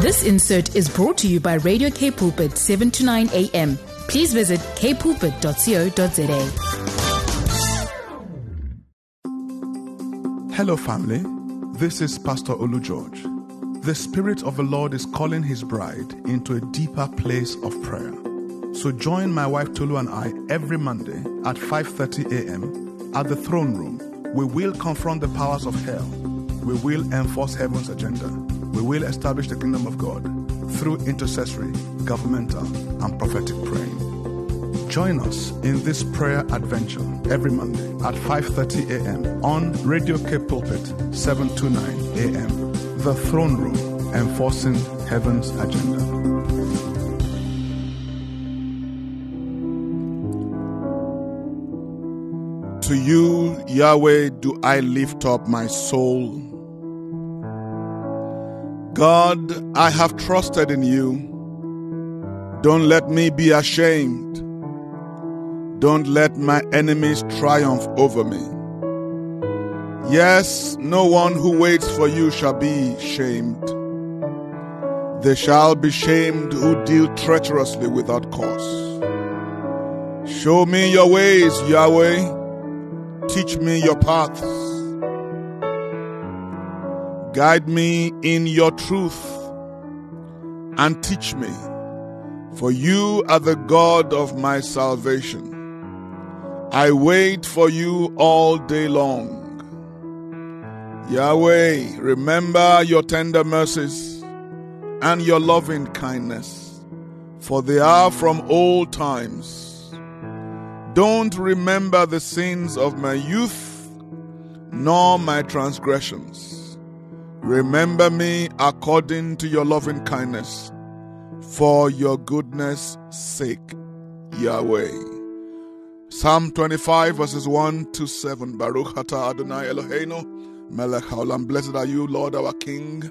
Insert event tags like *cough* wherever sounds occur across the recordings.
This insert is brought to you by Radio Cape Pulpit 7 to 9 a.m. Please visit capepulpit.co.za. Hello, family. This is Pastor Olu George. The Spirit of the Lord is calling His bride into a deeper place of prayer. So join my wife Tolu and I every Monday at 5:30 a.m. at the throne room. We will confront the powers of hell. We will enforce heaven's agenda. We will establish the kingdom of God through intercessory, governmental, and prophetic praying. Join us in this prayer adventure every Monday at 5:30 a.m. on Radio Cape Pulpit 729 a.m. The Throne Room, enforcing heaven's agenda. To you, Yahweh, do I lift up my soul. God, I have trusted in you. Don't let me be ashamed. Don't let my enemies triumph over me. Yes, no one who waits for you shall be shamed. They shall be shamed who deal treacherously without cause. Show me your ways, Yahweh. Teach me your paths. Guide me in your truth and teach me, for you are the God of my salvation. I wait for you all day long. Yahweh, remember your tender mercies and your loving kindness, for they are from old times. Don't remember the sins of my youth, nor my transgressions. Remember me according to your loving kindness, for your goodness' sake, Yahweh. Psalm 25, verses 1 to 7. Baruch atah Adonai Eloheinu, melech haolam. Blessed are you, Lord our King,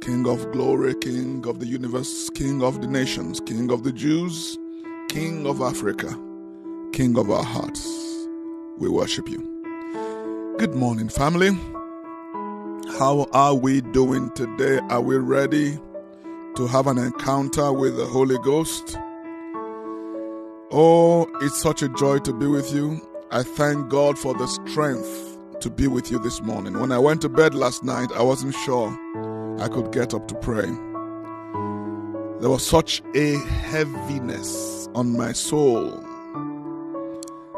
King of glory, King of the universe, King of the nations, King of the Jews, King of Africa, King of our hearts. We worship you. Good morning, family. How are we doing today? Are we ready to have an encounter with the Holy Ghost? Oh, it's such a joy to be with you. I thank God for the strength to be with you this morning. When I went to bed last night, I wasn't sure I could get up to pray. There was such a heaviness on my soul.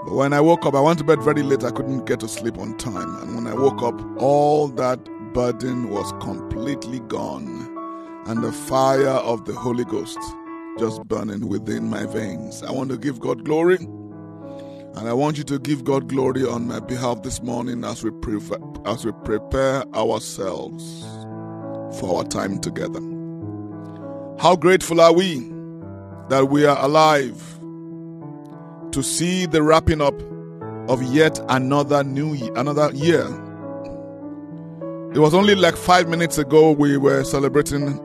But when I woke up, I went to bed very late. I couldn't get to sleep on time. And when I woke up, all that burden was completely gone. And the fire of the Holy Ghost just burning within my veins. I want to give God glory. And I want you to give God glory on my behalf this morning as we, pre- as we prepare ourselves for our time together. How grateful are we that we are alive to see the wrapping up of yet another new another year. It was only like five minutes ago we were celebrating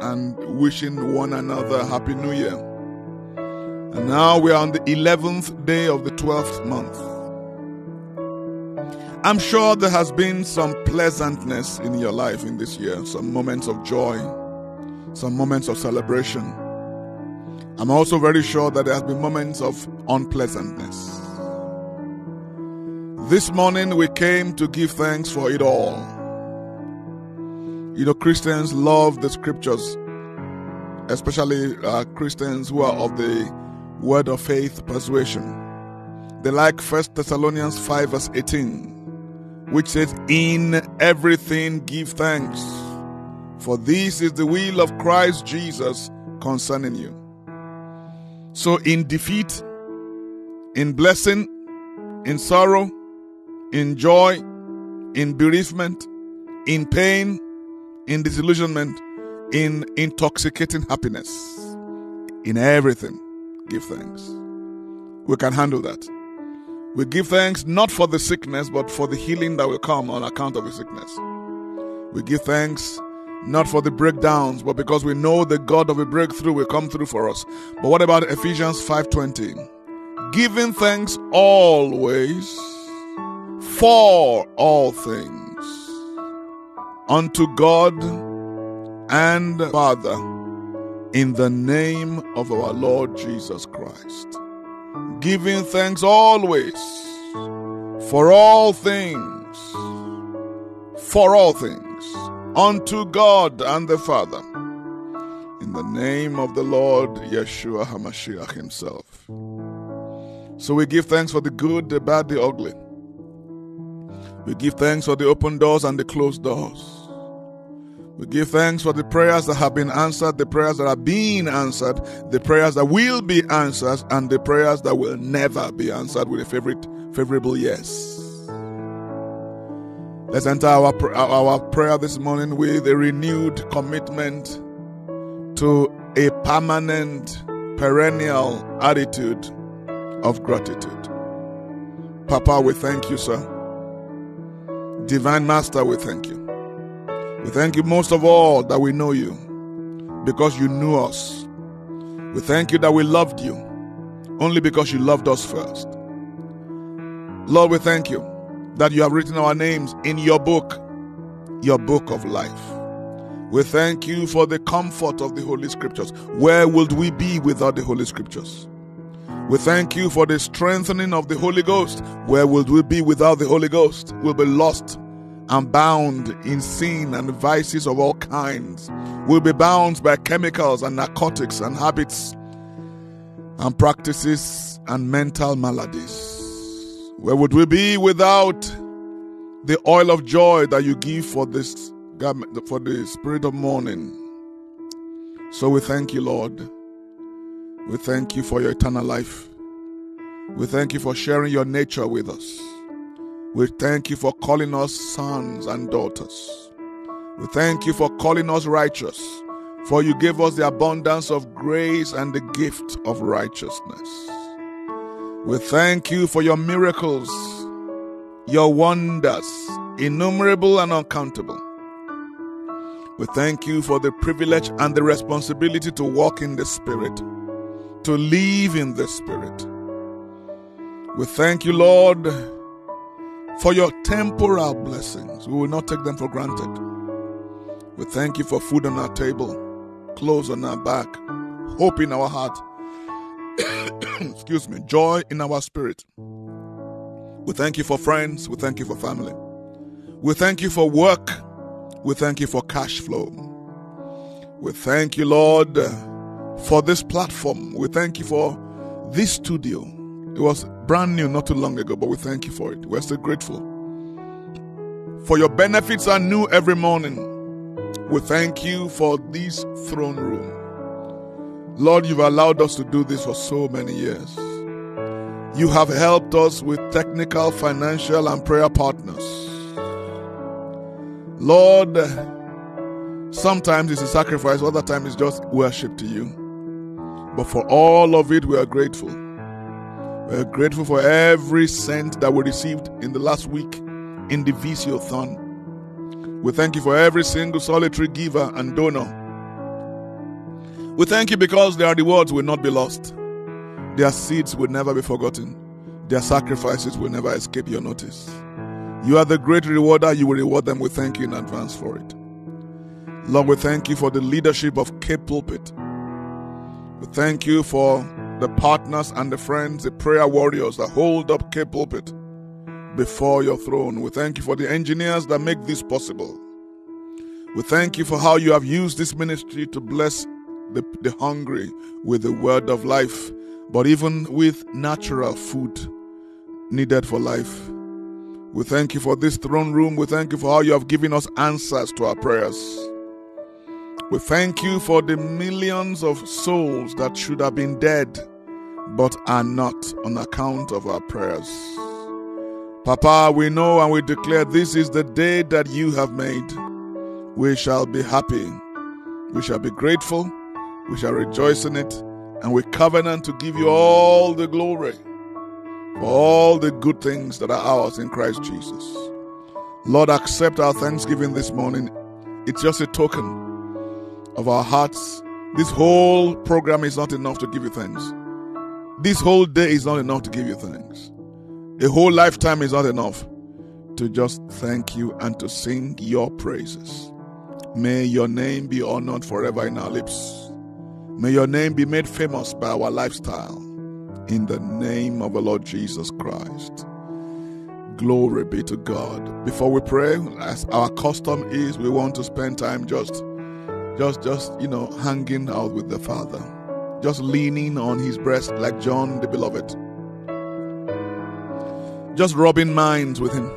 and wishing one another happy new year. And now we are on the 11th day of the 12th month. I'm sure there has been some pleasantness in your life in this year, some moments of joy, some moments of celebration. I'm also very sure that there have been moments of unpleasantness. This morning we came to give thanks for it all. You know, Christians love the scriptures, especially uh, Christians who are of the word of faith persuasion. They like 1 Thessalonians 5, verse 18, which says, In everything give thanks, for this is the will of Christ Jesus concerning you. So, in defeat, in blessing, in sorrow, in joy, in bereavement, in pain, in disillusionment, in intoxicating happiness, in everything, give thanks. We can handle that. We give thanks not for the sickness, but for the healing that will come on account of the sickness. We give thanks not for the breakdowns, but because we know the God of a breakthrough will come through for us. But what about Ephesians 5:20? Giving thanks always for all things unto God and Father, in the name of our Lord Jesus Christ. Giving thanks always for all things, for all things, unto God and the Father, in the name of the Lord Yeshua HaMashiach Himself. So we give thanks for the good, the bad, the ugly. We give thanks for the open doors and the closed doors. We give thanks for the prayers that have been answered, the prayers that are being answered, the prayers that will be answered, and the prayers that will never be answered with a favorite, favorable yes. Let's enter our, our prayer this morning with a renewed commitment to a permanent, perennial attitude of gratitude. Papa, we thank you, sir. Divine Master, we thank you. We thank you most of all that we know you because you knew us. We thank you that we loved you only because you loved us first. Lord, we thank you that you have written our names in your book, your book of life. We thank you for the comfort of the Holy Scriptures. Where would we be without the Holy Scriptures? We thank you for the strengthening of the Holy Ghost. Where would we be without the Holy Ghost? We'll be lost and bound in sin and vices of all kinds. We'll be bound by chemicals and narcotics and habits and practices and mental maladies. Where would we be without the oil of joy that you give for this garment, for the spirit of mourning? So we thank you, Lord. We thank you for your eternal life. We thank you for sharing your nature with us. We thank you for calling us sons and daughters. We thank you for calling us righteous, for you gave us the abundance of grace and the gift of righteousness. We thank you for your miracles, your wonders, innumerable and uncountable. We thank you for the privilege and the responsibility to walk in the Spirit, to live in the Spirit. We thank you, Lord for your temporal blessings. We will not take them for granted. We thank you for food on our table, clothes on our back, hope in our heart, *coughs* excuse me, joy in our spirit. We thank you for friends. We thank you for family. We thank you for work. We thank you for cash flow. We thank you, Lord, for this platform. We thank you for this studio. It was brand new not too long ago, but we thank you for it. We're still grateful. For your benefits are new every morning. We thank you for this throne room. Lord, you've allowed us to do this for so many years. You have helped us with technical, financial, and prayer partners. Lord, sometimes it's a sacrifice, other times it's just worship to you. But for all of it, we are grateful. We're grateful for every cent that we received in the last week in the Visiothon. We thank you for every single solitary giver and donor. We thank you because their rewards will not be lost. Their seeds will never be forgotten. Their sacrifices will never escape your notice. You are the great rewarder. You will reward them. We thank you in advance for it. Lord, we thank you for the leadership of Cape Pulpit. We thank you for the partners and the friends, the prayer warriors that hold up Cape Pulpit before your throne. We thank you for the engineers that make this possible. We thank you for how you have used this ministry to bless the, the hungry with the word of life, but even with natural food needed for life. We thank you for this throne room. We thank you for how you have given us answers to our prayers. We thank you for the millions of souls that should have been dead but are not on account of our prayers. Papa, we know and we declare this is the day that you have made. We shall be happy. We shall be grateful. We shall rejoice in it. And we covenant to give you all the glory for all the good things that are ours in Christ Jesus. Lord, accept our thanksgiving this morning. It's just a token of our hearts. This whole program is not enough to give you thanks. This whole day is not enough to give you thanks. A whole lifetime is not enough to just thank you and to sing your praises. May your name be honored forever in our lips. May your name be made famous by our lifestyle. In the name of the Lord Jesus Christ. Glory be to God. Before we pray, as our custom is, we want to spend time just, just, just, you know, hanging out with the Father, just leaning on His breast like John the Beloved, just rubbing minds with Him,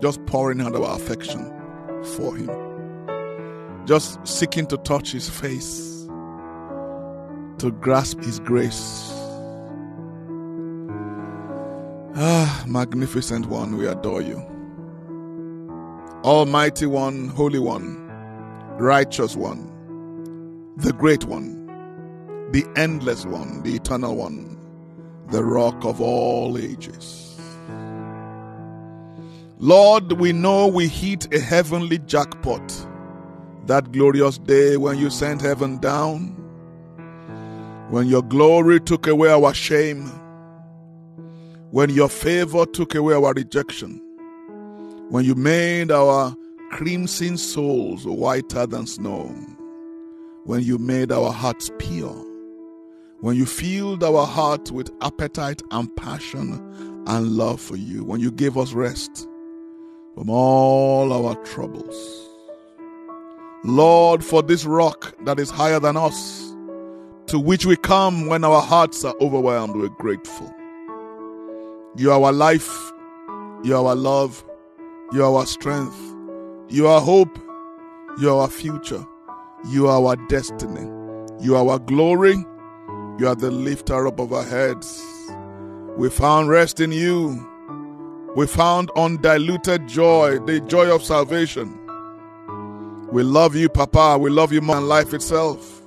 just pouring out our affection for Him, just seeking to touch His face, to grasp His grace. Ah, magnificent one, we adore you. Almighty one, holy one, righteous one, the great one, the endless one, the eternal one, the rock of all ages. Lord, we know we hit a heavenly jackpot that glorious day when you sent heaven down, when your glory took away our shame when your favor took away our rejection, when you made our crimson souls whiter than snow, when you made our hearts pure, when you filled our heart with appetite and passion and love for you, when you gave us rest from all our troubles. Lord, for this rock that is higher than us, to which we come when our hearts are overwhelmed, we're grateful. You are our life. You are our love. You are our strength. You are hope. You are our future. You are our destiny. You are our glory. You are the lifter up of our heads. We found rest in you. We found undiluted joy, the joy of salvation. We love you, Papa. We love you more than life itself.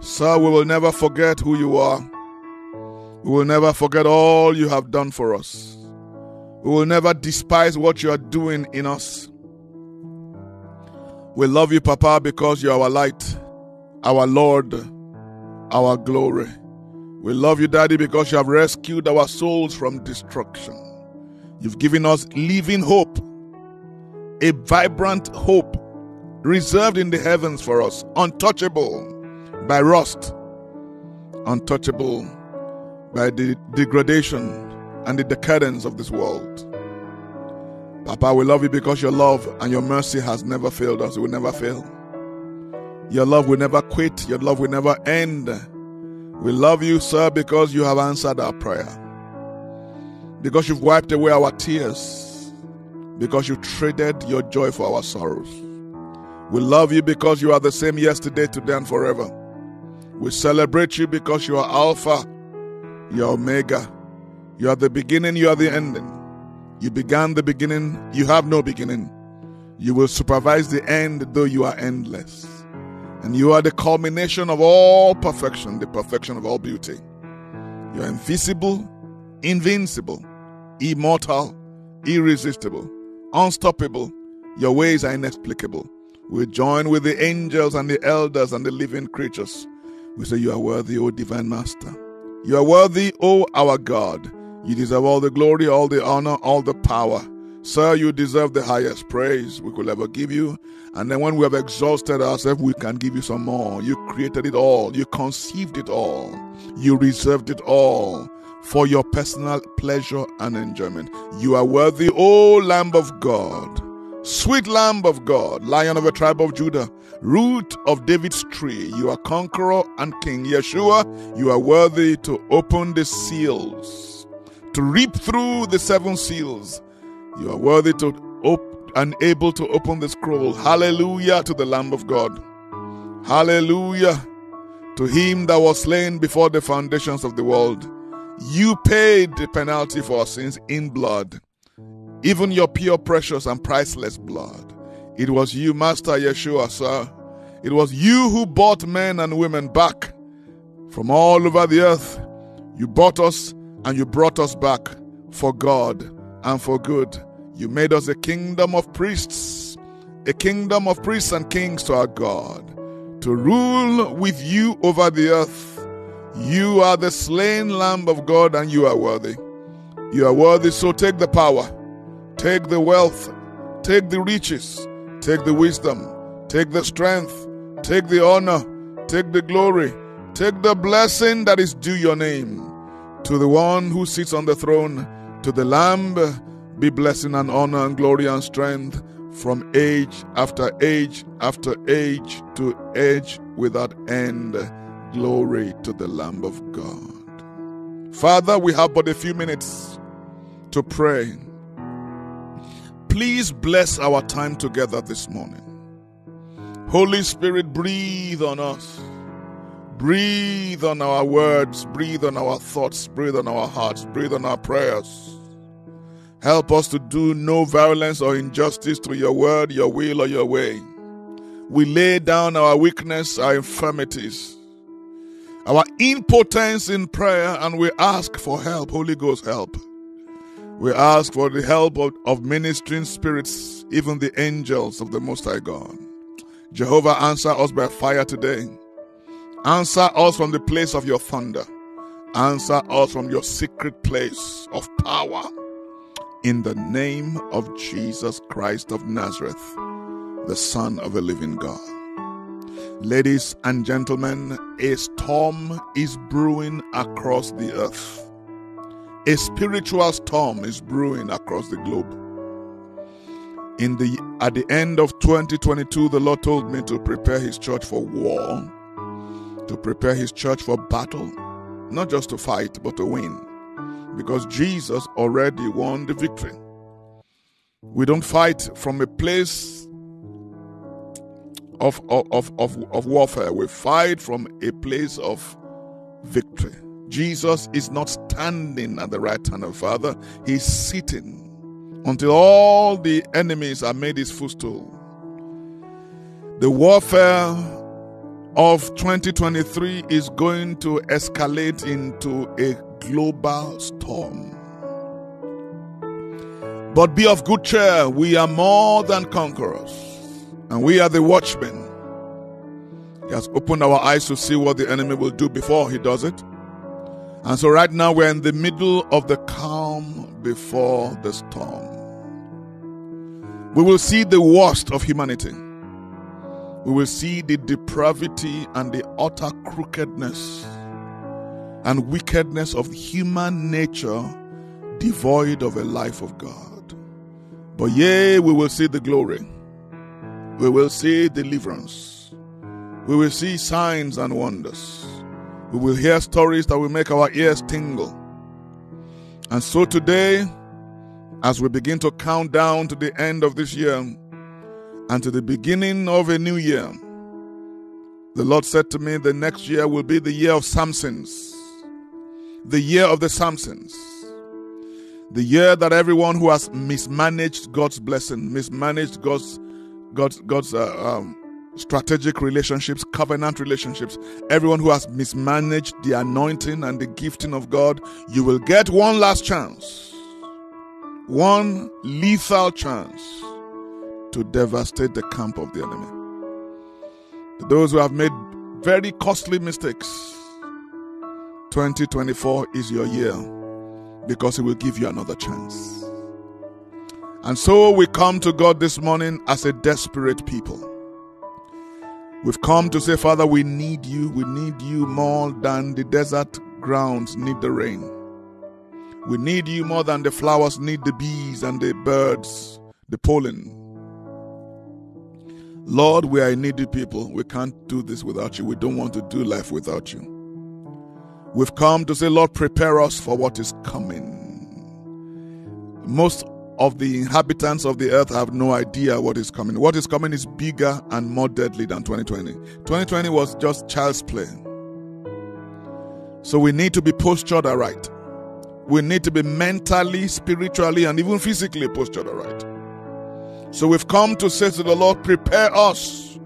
Sir, we will never forget who you are. We will never forget all you have done for us. We will never despise what you are doing in us. We love you, Papa, because you are our light, our Lord, our glory. We love you, Daddy, because you have rescued our souls from destruction. You've given us living hope, a vibrant hope reserved in the heavens for us, untouchable by rust, untouchable by the degradation and the decadence of this world. Papa, we love you because your love and your mercy has never failed us. It will never fail. Your love will never quit. Your love will never end. We love you, sir, because you have answered our prayer. Because you've wiped away our tears. Because you traded your joy for our sorrows. We love you because you are the same yesterday, today, and forever. We celebrate you because you are Alpha you are Omega. You are the beginning, you are the ending. You began the beginning, you have no beginning. You will supervise the end, though you are endless. And you are the culmination of all perfection, the perfection of all beauty. You are invisible, invincible, immortal, irresistible, unstoppable. Your ways are inexplicable. We join with the angels and the elders and the living creatures. We say, You are worthy, O divine master. You are worthy, O our God. You deserve all the glory, all the honor, all the power. Sir, you deserve the highest praise we could ever give you. And then when we have exhausted ourselves, we can give you some more. You created it all. You conceived it all. You reserved it all for your personal pleasure and enjoyment. You are worthy, O Lamb of God. Sweet Lamb of God, Lion of the tribe of Judah, root of David's tree, you are conqueror and king. Yeshua, you are worthy to open the seals, to reap through the seven seals. You are worthy to open and able to open the scroll. Hallelujah to the Lamb of God. Hallelujah to him that was slain before the foundations of the world. You paid the penalty for our sins in blood even your pure, precious, and priceless blood. It was you, Master Yeshua, sir. It was you who bought men and women back from all over the earth. You bought us and you brought us back for God and for good. You made us a kingdom of priests, a kingdom of priests and kings to our God, to rule with you over the earth. You are the slain Lamb of God and you are worthy. You are worthy, so take the power Take the wealth, take the riches, take the wisdom, take the strength, take the honor, take the glory, take the blessing that is due your name. To the one who sits on the throne, to the Lamb, be blessing and honor and glory and strength from age after age after age to age without end. Glory to the Lamb of God. Father, we have but a few minutes to pray. Please bless our time together this morning. Holy Spirit, breathe on us. Breathe on our words, breathe on our thoughts, breathe on our hearts, breathe on our prayers. Help us to do no violence or injustice to your word, your will, or your way. We lay down our weakness, our infirmities, our impotence in prayer, and we ask for help, Holy Ghost help. We ask for the help of, of ministering spirits, even the angels of the Most High God. Jehovah, answer us by fire today. Answer us from the place of your thunder. Answer us from your secret place of power in the name of Jesus Christ of Nazareth, the Son of a living God. Ladies and gentlemen, a storm is brewing across the earth. A spiritual storm is brewing across the globe. In the at the end of 2022, the Lord told me to prepare his church for war, to prepare his church for battle, not just to fight, but to win because Jesus already won the victory. We don't fight from a place of, of, of, of warfare, we fight from a place of victory. Jesus is not standing at the right hand of the Father, he's sitting until all the enemies are made his footstool. The warfare of 2023 is going to escalate into a global storm. But be of good cheer, we are more than conquerors, and we are the watchmen. He has opened our eyes to see what the enemy will do before he does it. And so, right now, we're in the middle of the calm before the storm. We will see the worst of humanity. We will see the depravity and the utter crookedness and wickedness of human nature devoid of a life of God. But yea, we will see the glory. We will see deliverance. We will see signs and wonders. We will hear stories that will make our ears tingle. And so today, as we begin to count down to the end of this year and to the beginning of a new year, the Lord said to me, the next year will be the year of Samsons. The year of the Samsons. The year that everyone who has mismanaged God's blessing, mismanaged God's God's God's uh, um, strategic relationships, covenant relationships, everyone who has mismanaged the anointing and the gifting of God, you will get one last chance, one lethal chance to devastate the camp of the enemy. Those who have made very costly mistakes, 2024 is your year because it will give you another chance. And so we come to God this morning as a desperate people. We've come to say, Father, we need you. We need you more than the desert grounds need the rain. We need you more than the flowers need the bees and the birds, the pollen. Lord, we are a needy people. We can't do this without you. We don't want to do life without you. We've come to say, Lord, prepare us for what is coming. Most of the inhabitants of the earth have no idea what is coming. What is coming is bigger and more deadly than 2020. 2020 was just child's play. So we need to be postured right. We need to be mentally, spiritually, and even physically postured right. So we've come to say to the Lord, prepare us.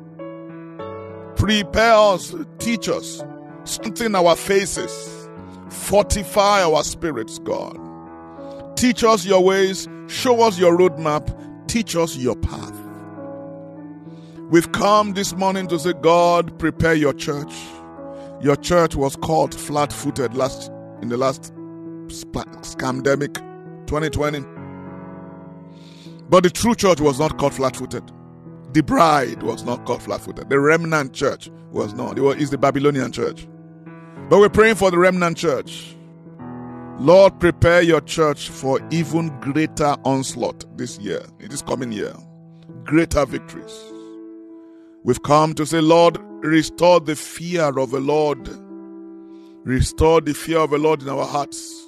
Prepare us, teach us, strengthen our faces, fortify our spirits, God. Teach us your ways, show us your roadmap, teach us your path. We've come this morning to say, God, prepare your church. Your church was caught flat footed last in the last pandemic, 2020. But the true church was not caught flat footed. The bride was not caught flat footed. The remnant church was not. It it's the Babylonian church. But we're praying for the remnant church. Lord, prepare your church for even greater onslaught this year, in this coming year. Greater victories. We've come to say, Lord, restore the fear of the Lord. Restore the fear of the Lord in our hearts.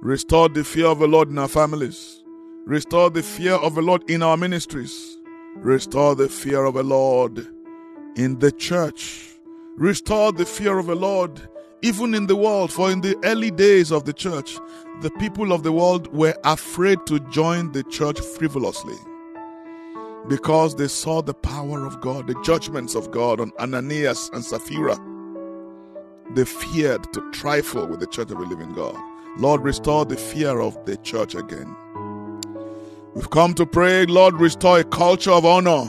Restore the fear of the Lord in our families. Restore the fear of the Lord in our ministries. Restore the fear of the Lord in the church. Restore the fear of the Lord even in the world. For in the early days of the church, the people of the world were afraid to join the church frivolously because they saw the power of God, the judgments of God on Ananias and Sapphira. They feared to trifle with the church of the living God. Lord, restore the fear of the church again. We've come to pray, Lord, restore a culture of honor.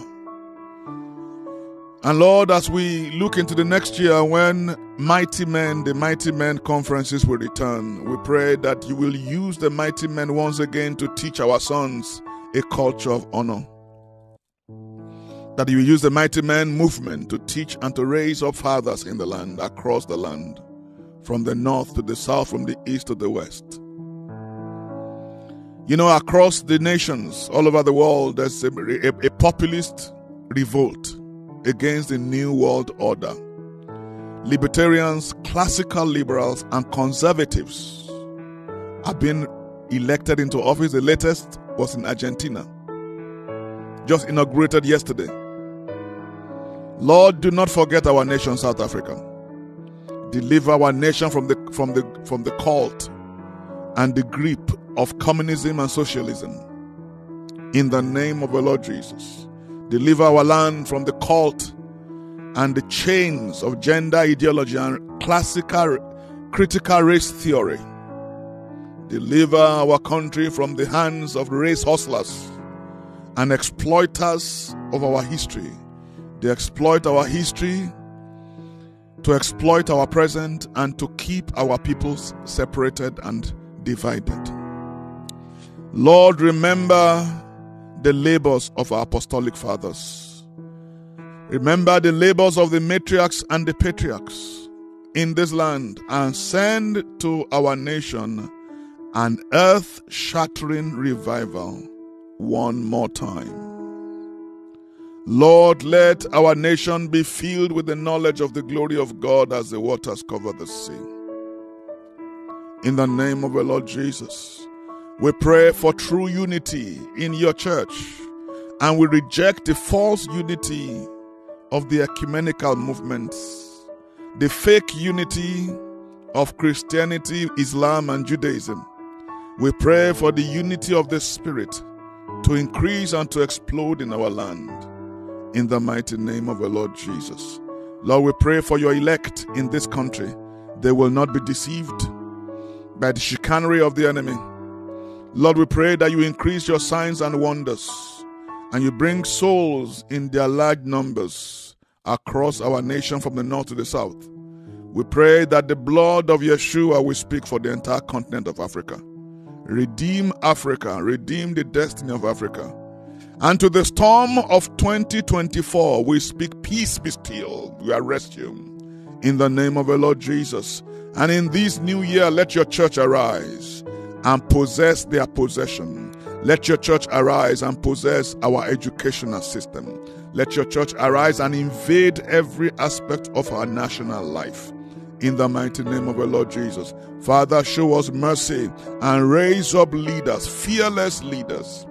And Lord, as we look into the next year when mighty men, the mighty men conferences will return, we pray that you will use the mighty men once again to teach our sons a culture of honor. That you will use the mighty men movement to teach and to raise up fathers in the land, across the land, from the north to the south, from the east to the west. You know, across the nations, all over the world, there's a, a, a populist revolt against the New World Order. Libertarians, classical liberals, and conservatives have been elected into office. The latest was in Argentina, just inaugurated yesterday. Lord, do not forget our nation, South Africa. Deliver our nation from the from the from the cult and the grip of communism and socialism. In the name of the Lord Jesus. Deliver our land from the cult and the chains of gender ideology and classical critical race theory. Deliver our country from the hands of race hustlers and exploiters of our history. They exploit our history to exploit our present and to keep our peoples separated and divided. Lord, remember the labors of our apostolic fathers. Remember the labors of the matriarchs and the patriarchs in this land and send to our nation an earth shattering revival one more time. Lord, let our nation be filled with the knowledge of the glory of God as the waters cover the sea. In the name of the Lord Jesus, we pray for true unity in your church and we reject the false unity of the ecumenical movements, the fake unity of Christianity, Islam, and Judaism. We pray for the unity of the Spirit to increase and to explode in our land. In the mighty name of the Lord Jesus. Lord, we pray for your elect in this country. They will not be deceived by the chicanery of the enemy. Lord, we pray that you increase your signs and wonders and you bring souls in their large numbers across our nation from the north to the south. We pray that the blood of Yeshua will speak for the entire continent of Africa. Redeem Africa, redeem the destiny of Africa. And to the storm of 2024, we speak peace be still. We arrest you in the name of the Lord Jesus. And in this new year, let your church arise and possess their possession. Let your church arise and possess our educational system. Let your church arise and invade every aspect of our national life. In the mighty name of the Lord Jesus. Father, show us mercy and raise up leaders, fearless leaders,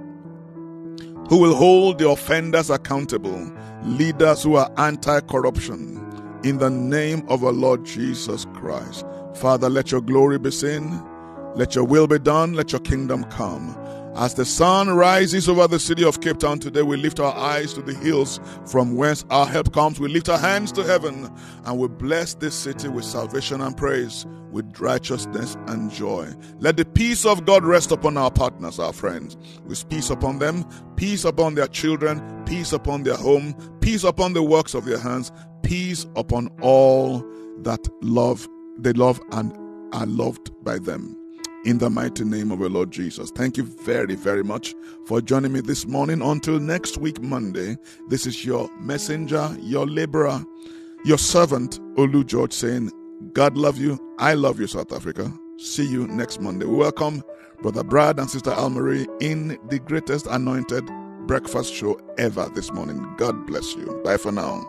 who will hold the offenders accountable, leaders who are anti corruption. In the name of the Lord Jesus Christ. Father, let your glory be seen. Let your will be done. Let your kingdom come. As the sun rises over the city of Cape Town today, we lift our eyes to the hills from whence our help comes. We lift our hands to heaven and we bless this city with salvation and praise, with righteousness and joy. Let the peace of God rest upon our partners, our friends, with peace upon them, peace upon their children, peace upon their home, peace upon the works of their hands, peace upon all that love, they love and are loved by them. In the mighty name of our Lord Jesus. Thank you very, very much for joining me this morning. Until next week, Monday, this is your messenger, your laborer, your servant, Olu George, saying, God love you. I love you, South Africa. See you next Monday. We welcome Brother Brad and Sister Almarie in the greatest anointed breakfast show ever this morning. God bless you. Bye for now.